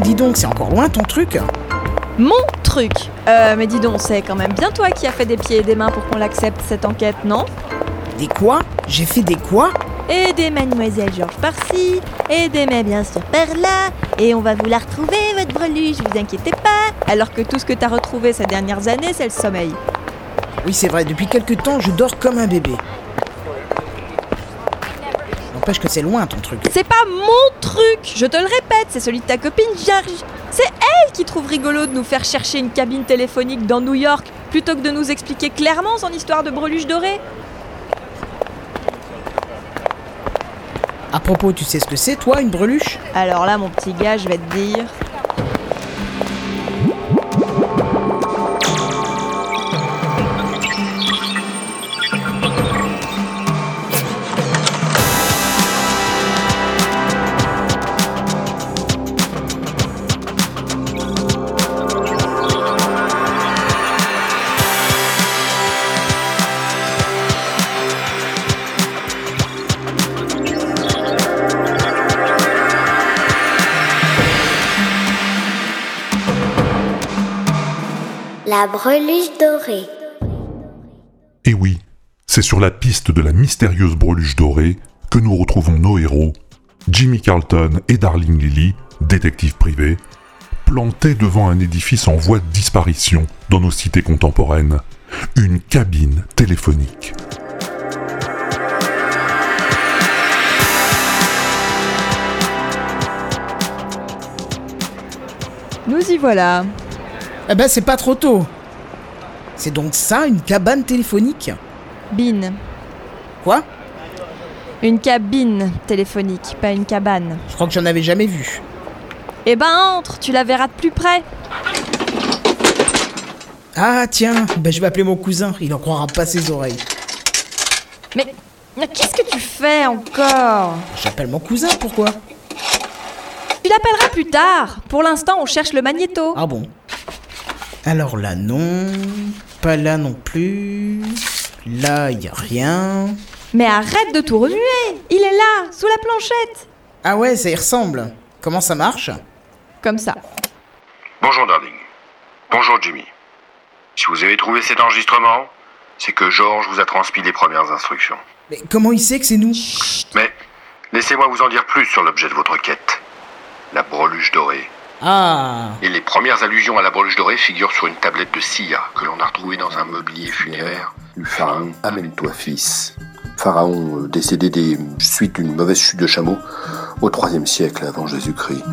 donc, c'est encore loin ton truc. Mon truc. Euh, mais dis donc, c'est quand même bien toi qui as fait des pieds et des mains pour qu'on l'accepte, cette enquête, non? Des quoi? J'ai fait des quoi? Et des mademoiselle Georges par-ci, et des mais bien sûr par-là, et on va vous la retrouver, votre breluche, vous inquiétez pas. Alors que tout ce que t'as retrouvé ces dernières années, c'est le sommeil. Oui, c'est vrai, depuis quelques temps, je dors comme un bébé. N'empêche que c'est loin ton truc. C'est pas mon truc, je te le répète, c'est celui de ta copine Georges. C'est elle qui trouve rigolo de nous faire chercher une cabine téléphonique dans New York plutôt que de nous expliquer clairement son histoire de breluche dorée. À propos, tu sais ce que c'est, toi, une breluche? Alors là, mon petit gars, je vais te dire. La breluche dorée. Et oui, c'est sur la piste de la mystérieuse breluche dorée que nous retrouvons nos héros, Jimmy Carlton et Darling Lily, détectives privés, plantés devant un édifice en voie de disparition dans nos cités contemporaines, une cabine téléphonique. Nous y voilà. Eh ben, c'est pas trop tôt. C'est donc ça, une cabane téléphonique? Bin. Quoi? Une cabine téléphonique, pas une cabane. Je crois que j'en avais jamais vu. Eh ben entre, tu la verras de plus près. Ah, tiens, ben je vais appeler mon cousin, il en croira pas ses oreilles. Mais, mais qu'est-ce que tu fais encore? J'appelle mon cousin, pourquoi? Tu l'appelleras plus tard. Pour l'instant, on cherche le magnéto. Ah bon? Alors là, non. Pas là non plus. Là, y a rien. Mais arrête de tout remuer. Il est là, sous la planchette. Ah ouais, ça y ressemble. Comment ça marche? Comme ça. Bonjour Darling. Bonjour Jimmy. Si vous avez trouvé cet enregistrement, c'est que Georges vous a transmis les premières instructions. Mais comment il sait que c'est nous? Mais laissez-moi vous en dire plus sur l'objet de votre quête. La breluche dorée. Ah Et les premières allusions à la breluche dorée figurent sur une tablette de Sia que l'on a retrouvée dans un mobilier funéraire du pharaon Amène-toi fils. Pharaon euh, décédé des suites d'une mauvaise chute de chameau au IIIe siècle avant Jésus-Christ.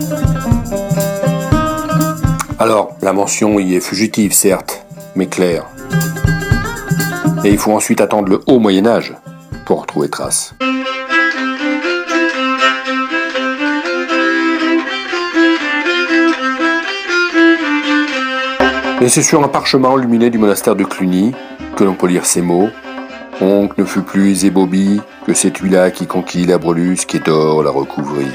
Alors, la mention y est fugitive, certes, mais claire. Et il faut ensuite attendre le haut Moyen Âge pour en retrouver trace. Et c'est sur un parchemin illuminé du monastère de Cluny que l'on peut lire ces mots. Oncle ne fut plus Zébobi que c'est lui-là qui conquit la breluce qui d'or la recouvrit.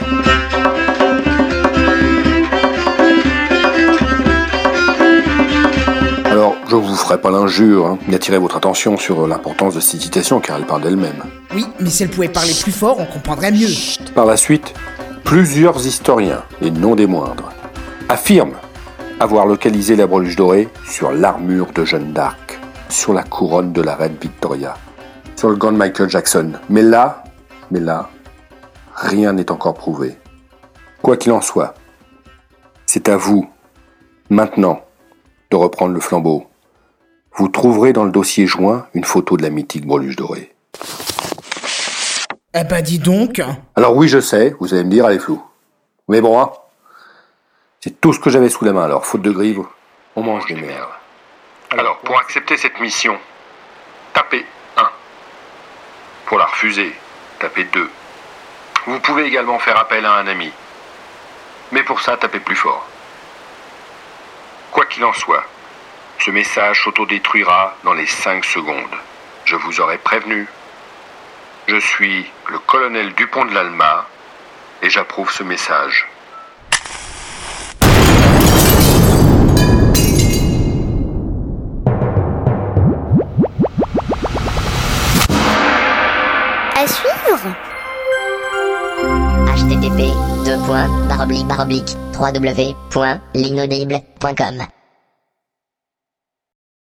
Alors, je vous ferai pas l'injure hein, d'attirer votre attention sur l'importance de cette citation car elle parle d'elle-même. Oui, mais si elle pouvait parler plus fort, on comprendrait mieux. Par la suite, plusieurs historiens, et non des moindres, affirment avoir localisé la breluche dorée sur l'armure de Jeanne d'Arc, sur la couronne de la reine Victoria, sur le gant de Michael Jackson. Mais là, mais là, rien n'est encore prouvé. Quoi qu'il en soit, c'est à vous, maintenant, de reprendre le flambeau. Vous trouverez dans le dossier joint une photo de la mythique breluche dorée. Eh ben dis donc Alors oui, je sais, vous allez me dire, elle est floue. Mais bon, hein, c'est tout ce que j'avais sous la main, alors faute de grive, on mange des merdes. Alors, pour accepter cette mission, tapez 1. Pour la refuser, tapez 2. Vous pouvez également faire appel à un ami. Mais pour ça, tapez plus fort. Quoi qu'il en soit, ce message s'autodétruira dans les 5 secondes. Je vous aurais prévenu. Je suis le colonel Dupont de l'Alma et j'approuve ce message. Http www.linaudible.com